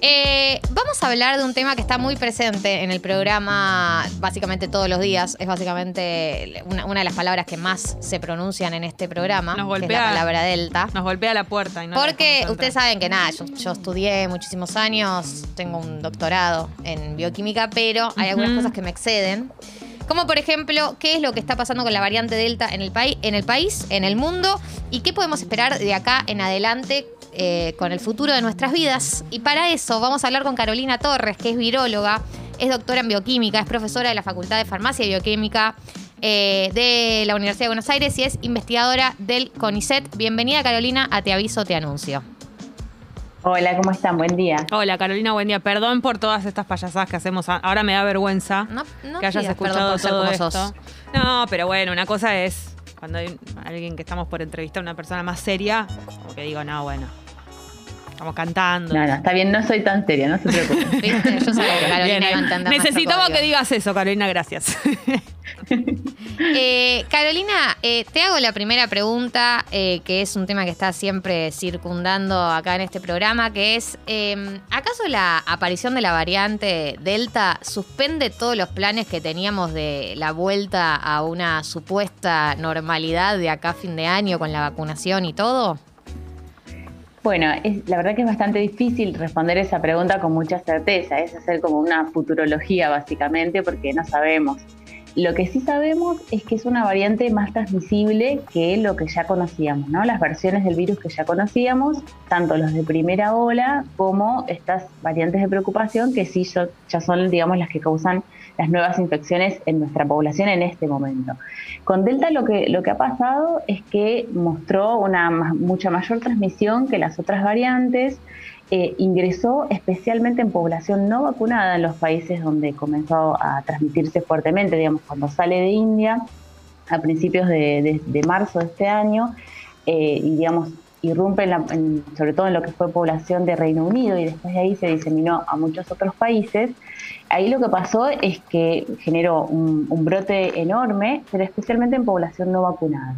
Eh, vamos a hablar de un tema que está muy presente en el programa básicamente todos los días. Es básicamente una, de las palabras que más se pronuncian en este programa. Nos golpea, que es la palabra delta. Nos golpea la puerta. Y no Porque ustedes saben que nada, yo, estudié muchísimos años, tengo un doctorado en bioquímica, pero hay algunas cosas que me exceden. Como por ejemplo, qué es lo que está pasando con la variante Delta en el, país, en el mundo, y qué podemos esperar de acá en adelante eh, con el futuro de nuestras vidas. Y para eso vamos a hablar con Carolina Torres, que es viróloga, es doctora en bioquímica, es profesora de la Facultad de Farmacia y Bioquímica eh, de la Universidad de Buenos Aires y es investigadora del CONICET. Bienvenida Carolina a Te Aviso, Te Anuncio. Hola, ¿cómo están? Buen día. Hola, Carolina, buen día. Perdón por todas estas payasadas que hacemos. Ahora me da vergüenza que hayas escuchado todo esto. No, pero bueno, una cosa es cuando hay alguien que estamos por entrevistar a una persona más seria, como que digo, no, bueno, Estamos cantando. No, no, está bien, no soy tan seria, no se preocupe. Yo sabía que Carolina entender Necesitaba que digas eso, Carolina, gracias. Eh, Carolina, eh, te hago la primera pregunta, eh, que es un tema que está siempre circundando acá en este programa, que es, em, ¿acaso la aparición de la variante Delta suspende todos los planes que teníamos de la vuelta a una supuesta normalidad de acá a fin de año con la vacunación y todo? Bueno, es, la verdad que es bastante difícil responder esa pregunta con mucha certeza, es hacer como una futurología básicamente porque no sabemos. Lo que sí sabemos es que es una variante más transmisible que lo que ya conocíamos, ¿no? Las versiones del virus que ya conocíamos, tanto los de primera ola como estas variantes de preocupación que sí ya son, digamos, las que causan las nuevas infecciones en nuestra población en este momento. Con Delta lo que, lo que ha pasado es que mostró una mucha mayor transmisión que las otras variantes, eh, ingresó especialmente en población no vacunada en los países donde comenzó a transmitirse fuertemente, digamos, cuando sale de India a principios de, marzo de este año, eh, y digamos, irrumpe sobre todo en lo que fue población de Reino Unido y después de ahí se diseminó a muchos otros países, ahí lo que pasó es que generó un brote enorme, pero especialmente en población no vacunada.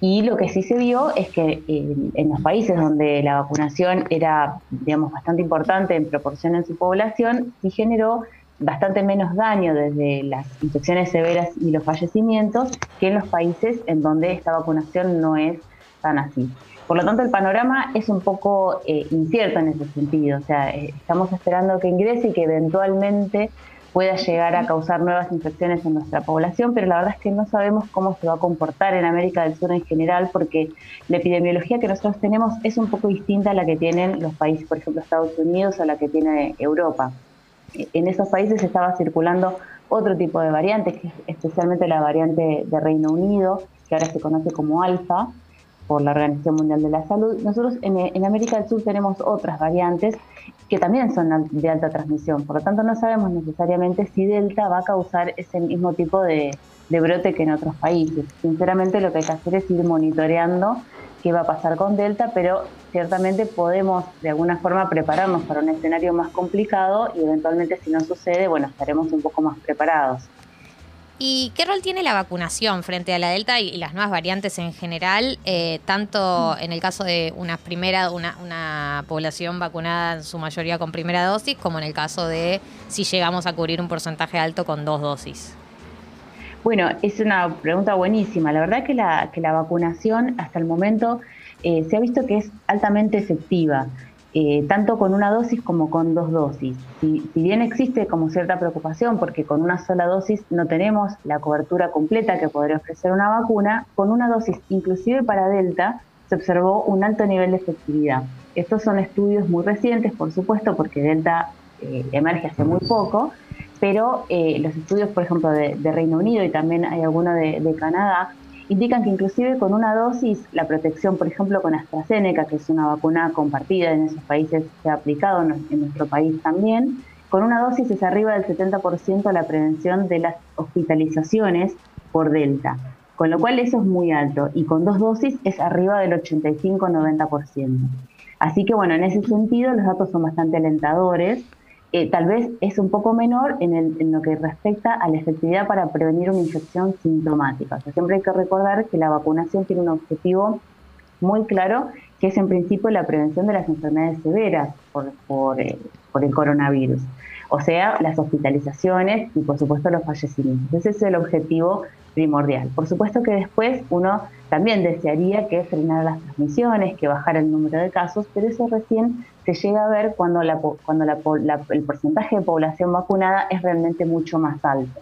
Y lo que sí se vio es que en los países donde la vacunación era, digamos, bastante importante en proporción en su población, sí generó bastante menos daño desde las infecciones severas y los fallecimientos que en los países en donde esta vacunación no es tan así. Por lo tanto, el panorama es un poco eh, incierto en ese sentido. O sea, eh, estamos esperando que ingrese y que eventualmente pueda llegar a causar nuevas infecciones en nuestra población, pero la verdad es que no sabemos cómo se va a comportar en América del Sur en general, porque la epidemiología que nosotros tenemos es un poco distinta a la que tienen los países, por ejemplo, Estados Unidos o la que tiene Europa. En esos países estaba circulando otro tipo de variantes, especialmente la variante de Reino Unido, que ahora se conoce como alfa, por la Organización Mundial de la Salud. Nosotros en, América del Sur tenemos otras variantes que también son de alta transmisión. Por lo tanto, no sabemos necesariamente si Delta va a causar ese mismo tipo de, brote que en otros países. Sinceramente, lo que hay que hacer es ir monitoreando qué va a pasar con Delta, pero ciertamente podemos de alguna forma prepararnos para un escenario más complicado y eventualmente si no sucede, bueno, estaremos un poco más preparados. ¿Y qué rol tiene la vacunación frente a la Delta y las nuevas variantes en general, eh, tanto en el caso de una primera, una, población vacunada en su mayoría con primera dosis, como en el caso de si llegamos a cubrir un porcentaje alto con dos dosis? Bueno, es una pregunta buenísima. La verdad que la, que la vacunación hasta el momento eh, se ha visto que es altamente efectiva. Eh, tanto con una dosis como con dos dosis. Si, bien existe como cierta preocupación porque con una sola dosis no tenemos la cobertura completa que podría ofrecer una vacuna, con una dosis inclusive para Delta se observó un alto nivel de efectividad. Estos son estudios muy recientes, por supuesto, porque Delta eh, emerge hace muy poco, pero eh, los estudios, por ejemplo, de, Reino Unido y también hay alguno de Canadá, indican que inclusive con una dosis, la protección, por ejemplo, con AstraZeneca, que es una vacuna compartida en esos países, se ha aplicado en nuestro país también, con una dosis es arriba del 70% la prevención de las hospitalizaciones por Delta, con lo cual eso es muy alto, y con dos dosis es arriba del 85-90%. Así que bueno, en ese sentido los datos son bastante alentadores eh, tal vez es un poco menor en, lo que respecta a la efectividad para prevenir una infección sintomática. O sea, siempre hay que recordar que la vacunación tiene un objetivo muy claro, que es en principio la prevención de las enfermedades severas por, por, eh, por el coronavirus, o sea, las hospitalizaciones y por supuesto los fallecimientos. Ese es el objetivo primordial. Por supuesto que después uno también desearía que frenara las transmisiones, que bajara el número de casos, pero eso recién se llega a ver cuando, cuando el porcentaje de población vacunada es realmente mucho más alto.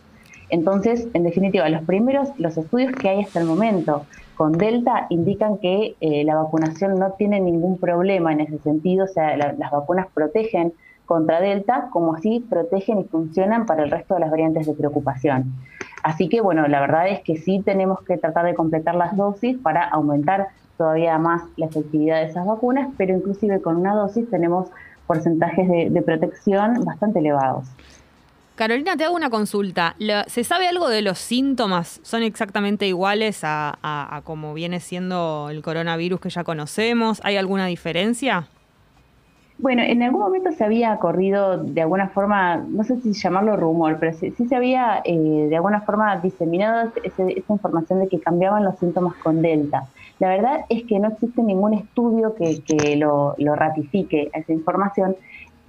Entonces, en definitiva, los primeros, los estudios que hay hasta el momento con Delta indican que eh, la vacunación no tiene ningún problema en ese sentido, o sea, las vacunas protegen contra Delta, como así protegen y funcionan para el resto de las variantes de preocupación. Así que, bueno, la verdad es que sí tenemos que tratar de completar las dosis para aumentar todavía más la efectividad de esas vacunas, pero inclusive con una dosis tenemos porcentajes de protección bastante elevados. Carolina, te hago una consulta. ¿Se sabe algo de los síntomas? ¿Son exactamente iguales a, a, como viene siendo el coronavirus que ya conocemos? ¿Hay alguna diferencia? Bueno, en algún momento se había corrido de alguna forma, no sé si llamarlo rumor, pero sí, se había eh, de alguna forma diseminado esa información de que cambiaban los síntomas con Delta. La verdad es que no existe ningún estudio que, lo ratifique esa información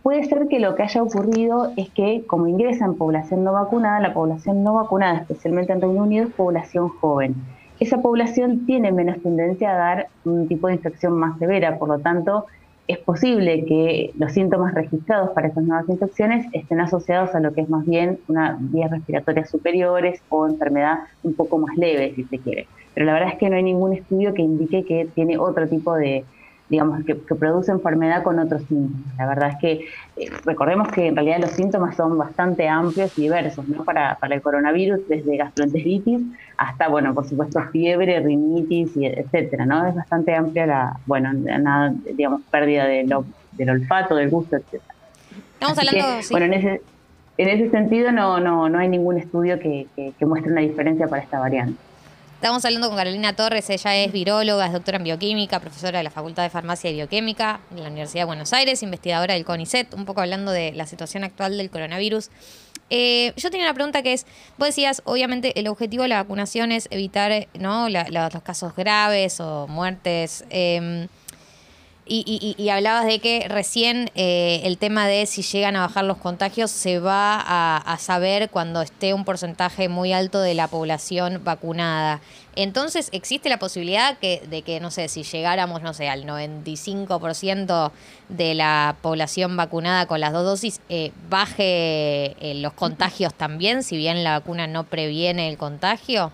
Puede ser que lo que haya ocurrido es que como ingresa en población no vacunada, la población no vacunada, especialmente en Reino Unido, es población joven. Esa población tiene menos tendencia a dar un tipo de infección más severa, por lo tanto, es posible que los síntomas registrados para esas nuevas infecciones estén asociados a lo que es más bien una vías respiratorias superiores o enfermedad un poco más leve, si se quiere. Pero la verdad es que no hay ningún estudio que indique que tiene otro tipo de, digamos, que, produce enfermedad con otros síntomas. La verdad es que eh, recordemos que en realidad los síntomas son bastante amplios y diversos, ¿no? Para, para el coronavirus, desde gastroenteritis hasta, bueno, por supuesto, fiebre, rinitis, y etcétera, ¿no? Es bastante amplia la, bueno, nada, digamos, pérdida de del olfato, del gusto, etcétera. Estamos hablando, Bueno, en ese, en ese sentido no, no, no hay ningún estudio que, que muestre una diferencia para esta variante. Estamos hablando con Carolina Torres, ella es viróloga, es doctora en bioquímica, profesora de la Facultad de Farmacia y Bioquímica en la Universidad de Buenos Aires, investigadora del CONICET, un poco hablando de la situación actual del coronavirus. Eh, yo tenía una pregunta que es, vos decías, obviamente el objetivo de la vacunación es evitar ¿no? los casos graves o muertes. Em, y, hablabas de que recién eh, el tema de si llegan a bajar los contagios se va a, saber cuando esté un porcentaje muy alto de la población vacunada. Entonces, ¿existe la posibilidad que, de que, no sé, si llegáramos, no sé, al 95% de la población vacunada con las dos dosis, eh, baje eh, los contagios también, si bien la vacuna no previene el contagio?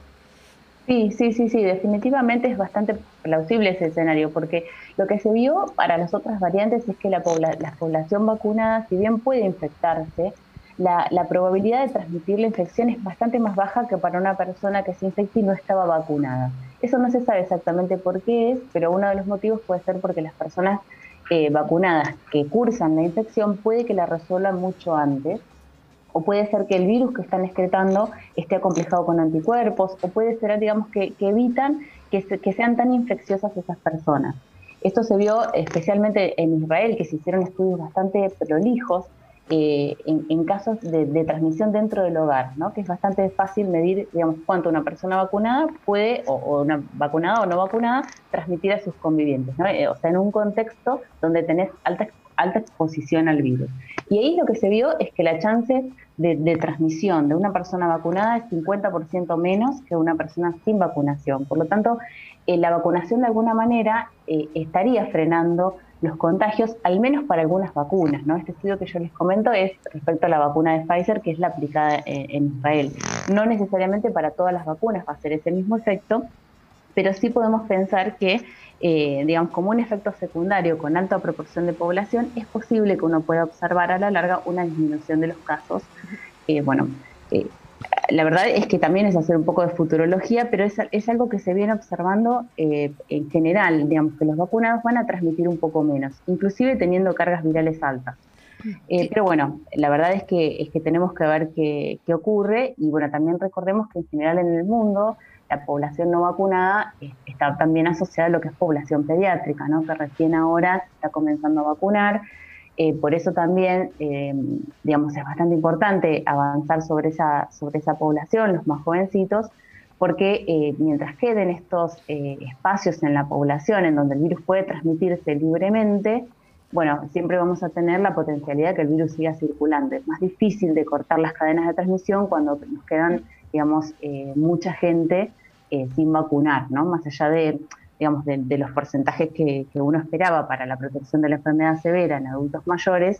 Sí, sí, sí, sí, definitivamente es bastante plausible ese escenario, porque lo que se vio para las otras variantes es que la, población vacunada, si bien puede infectarse, la, probabilidad de transmitir la infección es bastante más baja que para una persona que se infecta y no estaba vacunada. Eso no se sabe exactamente por qué es, pero uno de los motivos puede ser porque las personas eh, vacunadas que cursan la infección puede que la resuelvan mucho antes o puede ser que el virus que están excretando esté acomplejado con anticuerpos, o puede ser, digamos, que, evitan que, que, sean tan infecciosas esas personas. Esto se vio especialmente en Israel, que se hicieron estudios bastante prolijos eh, en, casos de, transmisión dentro del hogar, ¿no? que es bastante fácil medir, digamos, cuánto una persona vacunada puede, o, una vacunada o no vacunada, transmitir a sus convivientes. Eh, o sea, en un contexto donde tenés alta, alta exposición al virus. Y ahí lo que se vio es que la chance de, transmisión de una persona vacunada es 50% menos que una persona sin vacunación. Por lo tanto, eh, la vacunación de alguna manera eh, estaría frenando los contagios, al menos para algunas vacunas. ¿no? Este estudio que yo les comento es respecto a la vacuna de Pfizer, que es la aplicada en, en Israel. No necesariamente para todas las vacunas va a ser ese mismo efecto, pero sí podemos pensar que eh, digamos, como un efecto secundario con alta proporción de población, es posible que uno pueda observar a la larga una disminución de los casos. Eh, bueno, eh, la verdad es que también es hacer un poco de futurología, pero es, es algo que se viene observando en general, digamos, que los vacunados van a transmitir un poco menos, inclusive teniendo cargas virales altas. Pero bueno, la verdad es que, es que tenemos que ver qué, qué ocurre y bueno, también recordemos que en general en el mundo la población no vacunada está también asociada a lo que es población pediátrica, ¿no? que recién ahora está comenzando a vacunar. Eh, por eso también, eh, digamos, es bastante importante avanzar sobre esa, sobre esa población, los más jovencitos, porque eh, mientras queden estos espacios en la población en donde el virus puede transmitirse libremente, bueno, siempre vamos a tener la potencialidad de que el virus siga circulando. Es más difícil de cortar las cadenas de transmisión cuando nos quedan, digamos, eh, mucha gente sin vacunar, ¿no? Más allá de, digamos, de, los porcentajes que, uno esperaba para la protección de la enfermedad severa en adultos mayores,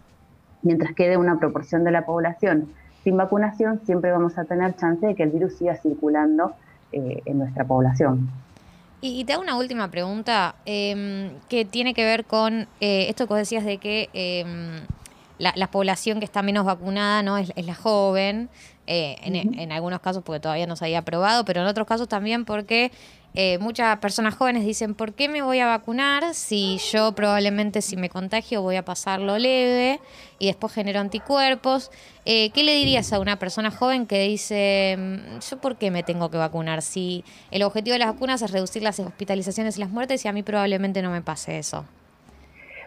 mientras quede una proporción de la población sin vacunación, siempre vamos a tener chance de que el virus siga circulando eh, en nuestra población. Y, te hago una última pregunta em, que tiene que ver con eh, esto que vos decías de que em, la, población que está menos vacunada no es, la joven, eh, en, en, algunos casos porque todavía no se había aprobado, pero en otros casos también porque eh, muchas personas jóvenes dicen, ¿por qué me voy a vacunar si yo probablemente si me contagio voy a pasarlo leve y después genero anticuerpos? Eh, ¿Qué le dirías a una persona joven que dice, mm, yo por qué me tengo que vacunar si el objetivo de las vacunas es reducir las hospitalizaciones y las muertes y a mí probablemente no me pase eso?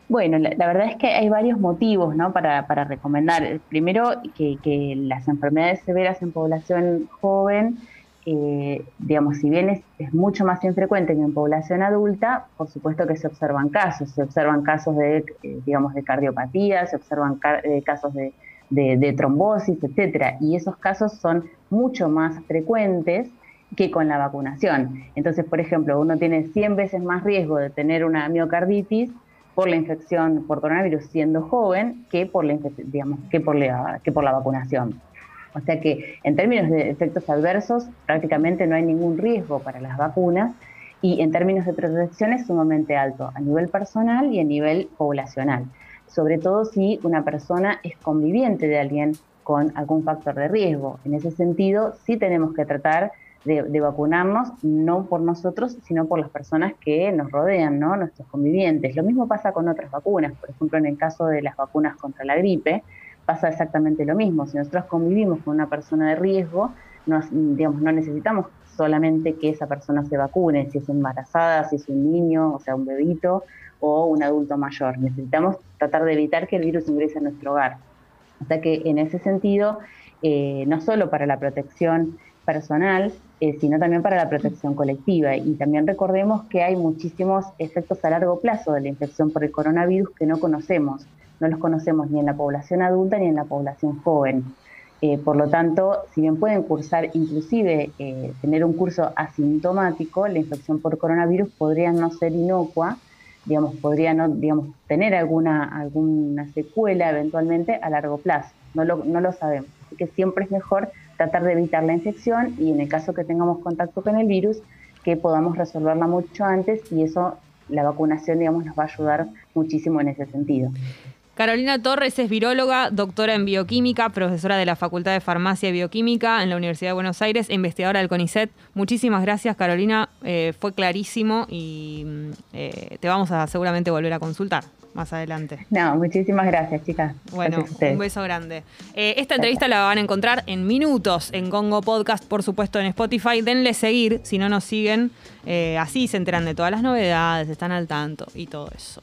Bueno, la, verdad es que hay varios motivos ¿no? para, para recomendar. Primero, que, que las enfermedades severas en población joven eh, digamos, si bien es, mucho más infrecuente que en población adulta, por supuesto que se observan casos, se observan casos de, eh, digamos, de cardiopatía, se observan eh, casos de, de, trombosis, etcétera, y esos casos son mucho más frecuentes que con la vacunación. Entonces, por ejemplo, uno tiene 100 veces más riesgo de tener una miocarditis por la infección por coronavirus siendo joven que por la, digamos, que por la, que por la vacunación. O sea que en términos de efectos adversos prácticamente no hay ningún riesgo para las vacunas y en términos de protección es sumamente alto a nivel personal y a nivel poblacional, sobre todo si una persona es conviviente de alguien con algún factor de riesgo. En ese sentido, sí tenemos que tratar de, vacunarnos, no por nosotros, sino por las personas que nos rodean, ¿no? nuestros convivientes. Lo mismo pasa con otras vacunas, por ejemplo, en el caso de las vacunas contra la gripe, pasa exactamente lo mismo. Si nosotros convivimos con una persona de riesgo, no, digamos, no necesitamos solamente que esa persona se vacune, si es embarazada, si es un niño, o sea, un bebito o un adulto mayor. Necesitamos tratar de evitar que el virus ingrese a nuestro hogar. O sea que en ese sentido, eh, no solo para la protección personal, eh, sino también para la protección colectiva. Y también recordemos que hay muchísimos efectos a largo plazo de la infección por el coronavirus que no conocemos no los conocemos ni en la población adulta ni en la población joven. Eh, por lo tanto, si bien pueden cursar, inclusive eh, tener un curso asintomático, la infección por coronavirus podría no ser inocua, digamos, podría no, digamos, tener alguna, alguna secuela eventualmente a largo plazo. No lo, no lo sabemos. Así que siempre es mejor tratar de evitar la infección y en el caso que tengamos contacto con el virus, que podamos resolverla mucho antes y eso, la vacunación, digamos, nos va a ayudar muchísimo en ese sentido. Carolina Torres es viróloga, doctora en bioquímica, profesora de la Facultad de Farmacia y Bioquímica en la Universidad de Buenos Aires, investigadora del CONICET. Muchísimas gracias, Carolina. Eh, fue clarísimo y mm, eh, te vamos a seguramente volver a consultar más adelante. No, muchísimas gracias, chicas. Bueno, un beso grande. Eh, esta entrevista la van a encontrar en minutos en Congo Podcast, por supuesto en Spotify. Denle seguir, si no nos siguen, así se enteran de todas las novedades, están al tanto y todo eso.